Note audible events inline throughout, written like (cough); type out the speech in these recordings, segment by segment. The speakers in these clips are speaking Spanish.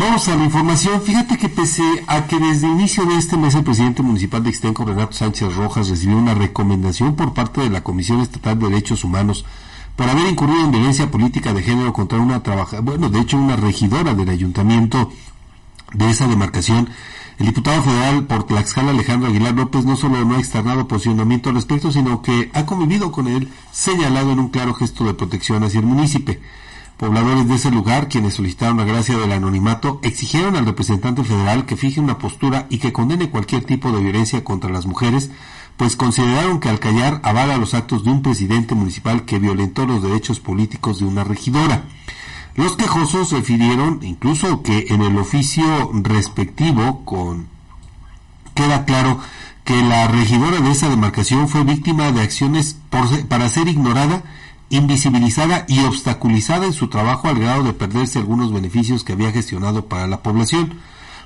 Vamos a la información. Fíjate que pese a que desde el inicio de este mes el presidente municipal de Extenco, Renato Sánchez Rojas, recibió una recomendación por parte de la Comisión Estatal de Derechos Humanos por haber incurrido en violencia política de género contra una trabajadora, bueno, de hecho una regidora del ayuntamiento de esa demarcación, el diputado federal por Tlaxcala Alejandro Aguilar López no solo no ha externado posicionamiento al respecto, sino que ha convivido con él, señalado en un claro gesto de protección hacia el municipio. Pobladores de ese lugar, quienes solicitaron la gracia del anonimato, exigieron al representante federal que fije una postura y que condene cualquier tipo de violencia contra las mujeres, pues consideraron que al callar avala los actos de un presidente municipal que violentó los derechos políticos de una regidora. Los quejosos refirieron incluso que en el oficio respectivo con queda claro que la regidora de esa demarcación fue víctima de acciones para ser ignorada invisibilizada y obstaculizada en su trabajo al grado de perderse algunos beneficios que había gestionado para la población.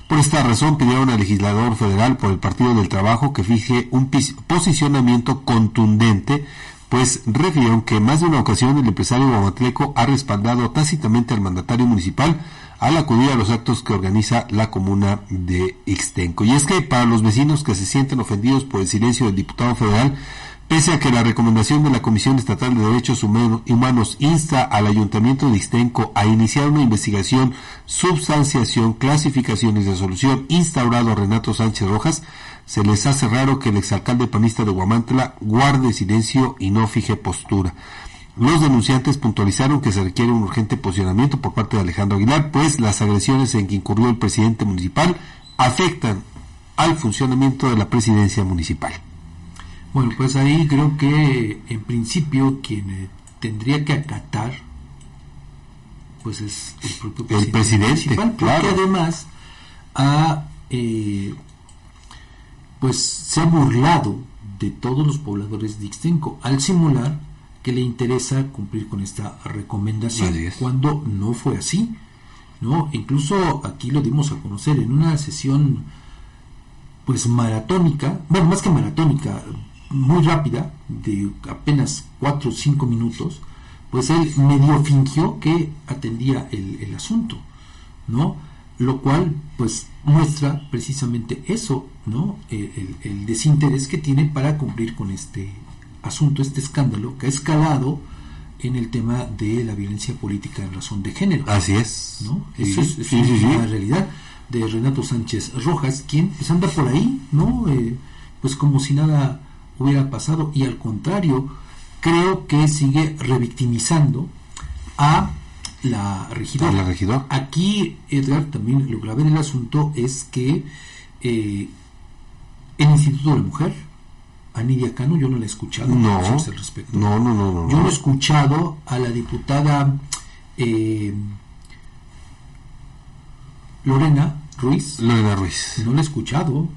Por esta razón pidieron al legislador federal por el Partido del Trabajo que fije un posicionamiento contundente, pues refirieron que más de una ocasión el empresario guamatleco ha respaldado tácitamente al mandatario municipal al acudir a los actos que organiza la comuna de Ixtenco. Y es que para los vecinos que se sienten ofendidos por el silencio del diputado federal, Pese a que la recomendación de la Comisión Estatal de Derechos Humanos insta al Ayuntamiento de Ixtenco a iniciar una investigación, substanciación, clasificación y resolución instaurado Renato Sánchez Rojas, se les hace raro que el exalcalde panista de Guamantla guarde silencio y no fije postura. Los denunciantes puntualizaron que se requiere un urgente posicionamiento por parte de Alejandro Aguilar, pues las agresiones en que incurrió el presidente municipal afectan al funcionamiento de la presidencia municipal. Bueno, pues ahí creo que en principio quien eh, tendría que acatar pues es el propio presidente, el presidente porque además ha eh, pues se ha burlado de todos los pobladores de Ixtenco al simular que le interesa cumplir con esta recomendación cuando no fue así no incluso aquí lo dimos a conocer en una sesión pues maratónica bueno más que maratónica muy rápida, de apenas 4 o 5 minutos, pues él medio fingió que atendía el, asunto, ¿no? Lo cual, pues, muestra precisamente eso, ¿no? El, desinterés que tiene para cumplir con este asunto, este escándalo que ha escalado en el tema de la violencia política en razón de género. Así es. ¿no? Eso es, la realidad de Renato Sánchez Rojas, quien pues anda por ahí, ¿no? Eh, pues como si nada hubiera pasado y al contrario, creo que sigue revictimizando a la regidora. Aquí, Edgar, también lo grave del asunto es que eh, el Instituto de la Mujer, a Nidia Cano, yo no la he escuchado no, respecto. No, no, no, Yo no he escuchado a la diputada eh, Lorena Ruiz. Lorena Ruiz. No la he escuchado.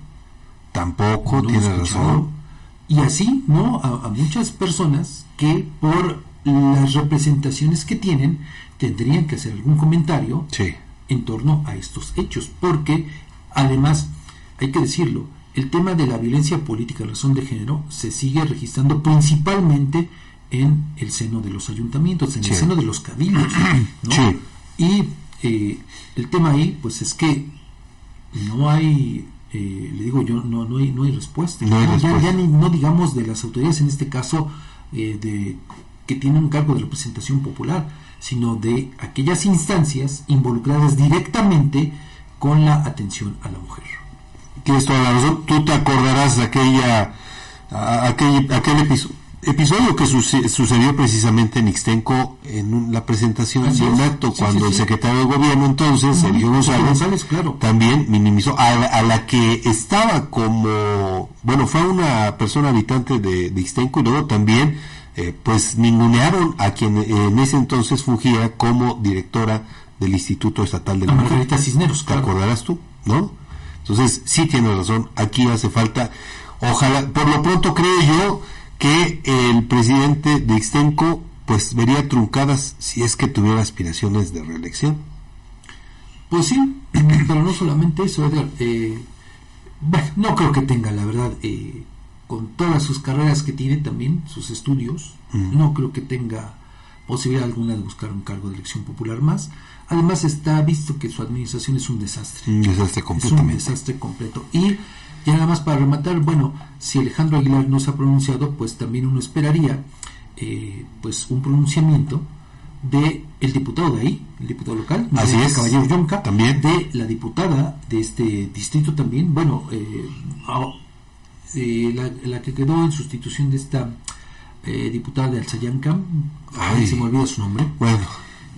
Tampoco, tiene razón y así, ¿no? A, muchas personas que por las representaciones que tienen tendrían que hacer algún comentario en torno a estos hechos, porque además, hay que decirlo, el tema de la violencia política razón de género se sigue registrando principalmente en el seno de los ayuntamientos, en el seno de los cabildos, ¿no? (clears throat) Y eh, el tema ahí, pues es que no hay eh, le digo yo, no, no, hay, no hay respuesta. Ya, no digamos de las autoridades, en este caso, eh, de, que tienen un cargo de representación popular, sino de aquellas instancias involucradas directamente con la atención a la mujer. Tienes toda la razón. Tú te acordarás de aquella, aquel, aquel episodio episodio que sucedió precisamente en Ixtenco en la presentación de un acto cuando el secretario de gobierno entonces, Sergio González, claro. también minimizó a la, que estaba como, bueno, fue una persona habitante de, de Ixtenco y luego también eh, pues ningunearon a quien en ese entonces fungía como directora del Instituto Estatal de la Mujer. Cisneros, ¿Te acordarás tú? ¿No? Entonces, sí tiene razón, aquí hace falta, ojalá, por lo pronto creo yo, que el presidente de Ixtenco pues vería truncadas si es que tuviera aspiraciones de reelección. Pues sí, (clears throat) pero no solamente eso, Edgar. Eh, no creo que tenga, la verdad, eh, con todas sus carreras que tiene también, sus estudios, no creo que tenga posibilidad alguna de buscar un cargo de elección popular más. Además está visto que su administración es un desastre. Un desastre Es un completamente. desastre completo. Y ya nada más para rematar, bueno, si Alejandro Aguilar no se ha pronunciado, pues también uno esperaría eh, pues un pronunciamiento de el diputado de ahí, el diputado local, Así es. Caballero Yonca, También. de la diputada de este distrito también, bueno, eh, ah, eh, la, la que quedó en sustitución de esta eh, diputada de Alzayanca, Ay. se me olvida su nombre, Bueno,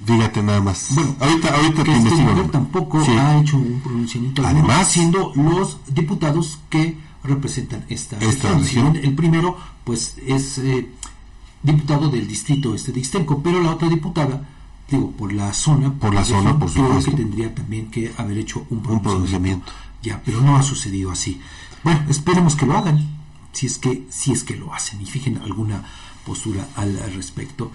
fíjate nada más. Bueno, ahorita, ahorita que te este mujer tampoco Sí. ha hecho un pronunciamiento alguno, Además- siendo los diputados que representan esta, Esta región. El primero pues es eh, diputado del distrito este de Ixtenco pero la otra diputada digo por la zona Por la región, zona, por creo supuesto. que tendría también que haber hecho un pronunciamiento, pronunciamiento. ya pero no ha sucedido así bueno esperemos que lo hagan si es que si es que lo hacen y fijen alguna postura al respecto